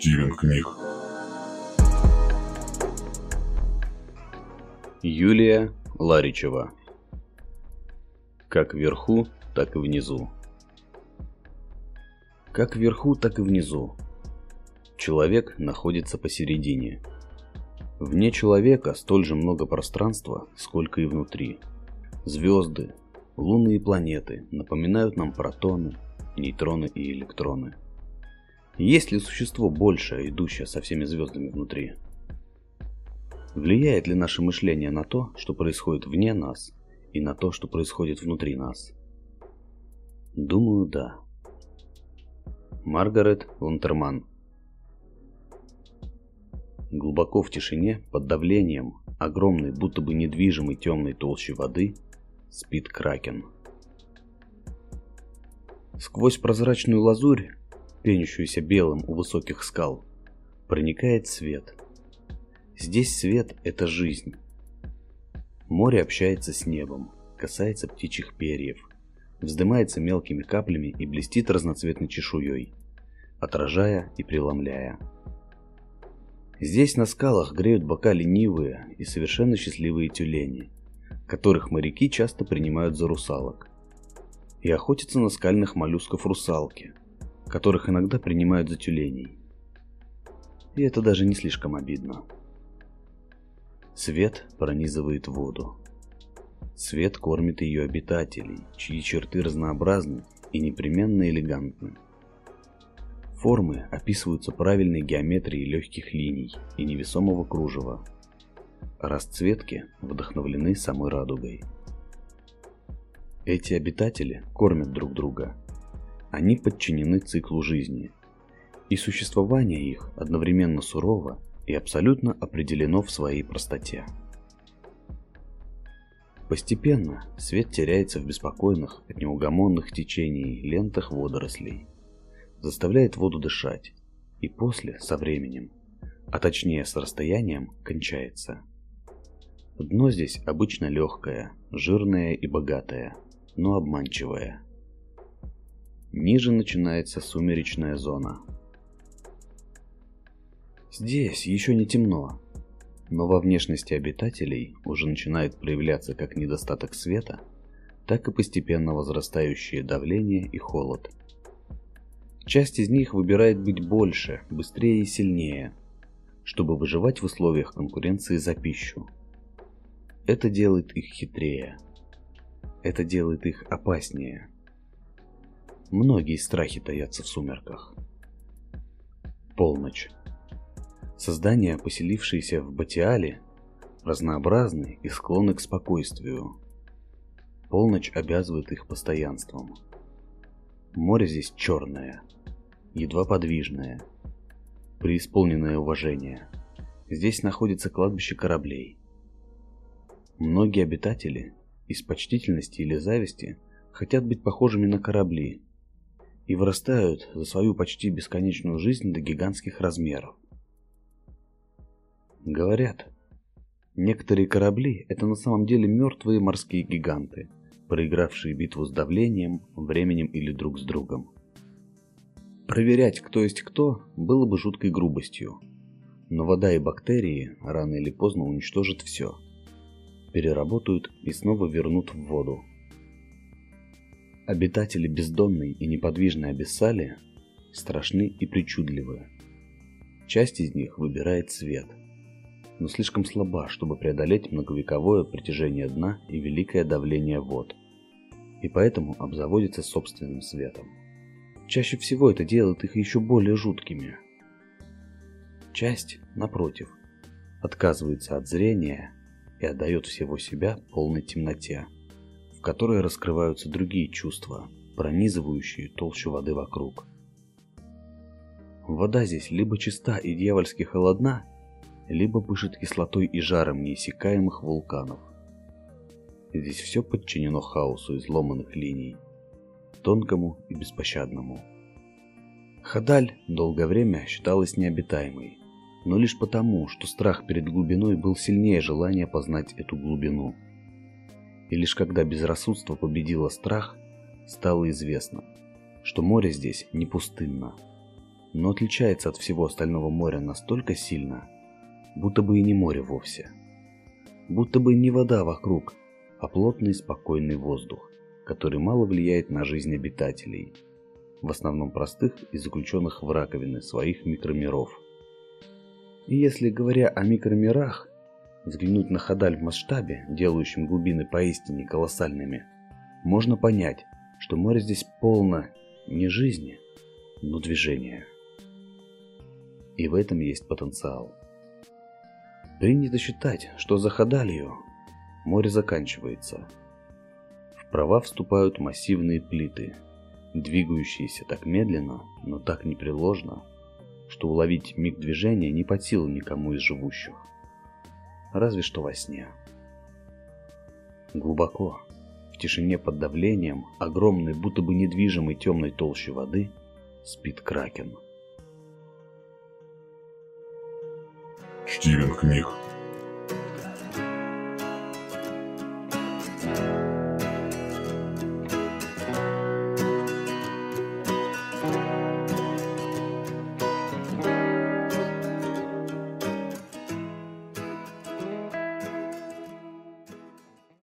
Стивен книг. Юлия Ларичева. Как вверху, так и внизу. Как вверху, так и внизу. Человек находится посередине. Вне человека столь же много пространства, сколько и внутри. Звезды, луны и планеты напоминают нам протоны, нейтроны и электроны. Есть ли существо большее, идущее со всеми звездами внутри? Влияет ли наше мышление на то, что происходит вне нас, и на то, что происходит внутри нас? Думаю, да. Маргарет Лантерман Глубоко в тишине, под давлением, огромной, будто бы недвижимой темной толщи воды, спит кракен. Сквозь прозрачную лазурь, пенящуюся белым у высоких скал, проникает свет. Здесь свет – это жизнь. Море общается с небом, касается птичьих перьев, вздымается мелкими каплями и блестит разноцветной чешуей, отражая и преломляя. Здесь на скалах греют бока ленивые и совершенно счастливые тюлени, которых моряки часто принимают за русалок. И охотятся на скальных моллюсков русалки, которых иногда принимают за тюленей. И это даже не слишком обидно. Свет пронизывает воду. Свет кормит ее обитателей, чьи черты разнообразны и непременно элегантны. Формы описываются правильной геометрией легких линий и невесомого кружева. Расцветки вдохновлены самой радугой. Эти обитатели кормят друг друга. Они подчинены циклу жизни. И существование их одновременно сурово и абсолютно определено в своей простоте. Постепенно свет теряется в беспокойных неугомонных течений лентах водорослей – заставляет воду дышать, и после, со временем, а точнее с расстоянием, кончается. Дно здесь обычно легкое, жирное и богатое, но обманчивое. Ниже начинается сумеречная зона. Здесь еще не темно, но во внешности обитателей уже начинает проявляться как недостаток света, так и постепенно возрастающее давление и холод – Часть из них выбирает быть больше, быстрее и сильнее, чтобы выживать в условиях конкуренции за пищу. Это делает их хитрее. Это делает их опаснее. Многие страхи таятся в сумерках. Полночь. Создания, поселившиеся в Батиале, разнообразны и склонны к спокойствию. Полночь обязывает их постоянством. Море здесь черное, едва подвижное, преисполненное уважение. Здесь находится кладбище кораблей. Многие обитатели из почтительности или зависти хотят быть похожими на корабли и вырастают за свою почти бесконечную жизнь до гигантских размеров. Говорят, некоторые корабли – это на самом деле мертвые морские гиганты – проигравшие битву с давлением, временем или друг с другом. Проверять, кто есть кто, было бы жуткой грубостью. Но вода и бактерии рано или поздно уничтожат все. Переработают и снова вернут в воду. Обитатели бездонной и неподвижной абиссали страшны и причудливы. Часть из них выбирает свет, но слишком слаба, чтобы преодолеть многовековое притяжение дна и великое давление вод и поэтому обзаводится собственным светом. Чаще всего это делает их еще более жуткими. Часть, напротив, отказывается от зрения и отдает всего себя полной темноте, в которой раскрываются другие чувства, пронизывающие толщу воды вокруг. Вода здесь либо чиста и дьявольски холодна, либо пышет кислотой и жаром неиссякаемых вулканов. Здесь все подчинено хаосу изломанных линий, тонкому и беспощадному. Хадаль долгое время считалась необитаемой, но лишь потому, что страх перед глубиной был сильнее желания познать эту глубину. И лишь когда безрассудство победило страх, стало известно, что море здесь не пустынно. но отличается от всего остального моря настолько сильно, будто бы и не море вовсе. Будто бы не вода вокруг, а плотный спокойный воздух, который мало влияет на жизнь обитателей, в основном простых и заключенных в раковины своих микромиров. И если, говоря о микромирах, взглянуть на Хадаль в масштабе, делающем глубины поистине колоссальными, можно понять, что море здесь полно не жизни, но движения. И в этом есть потенциал. Принято считать, что за Хадалью море заканчивается. В права вступают массивные плиты, двигающиеся так медленно, но так непреложно, что уловить миг движения не под силу никому из живущих. Разве что во сне. Глубоко, в тишине под давлением, огромной, будто бы недвижимой темной толщи воды, спит Кракен. Стивен книг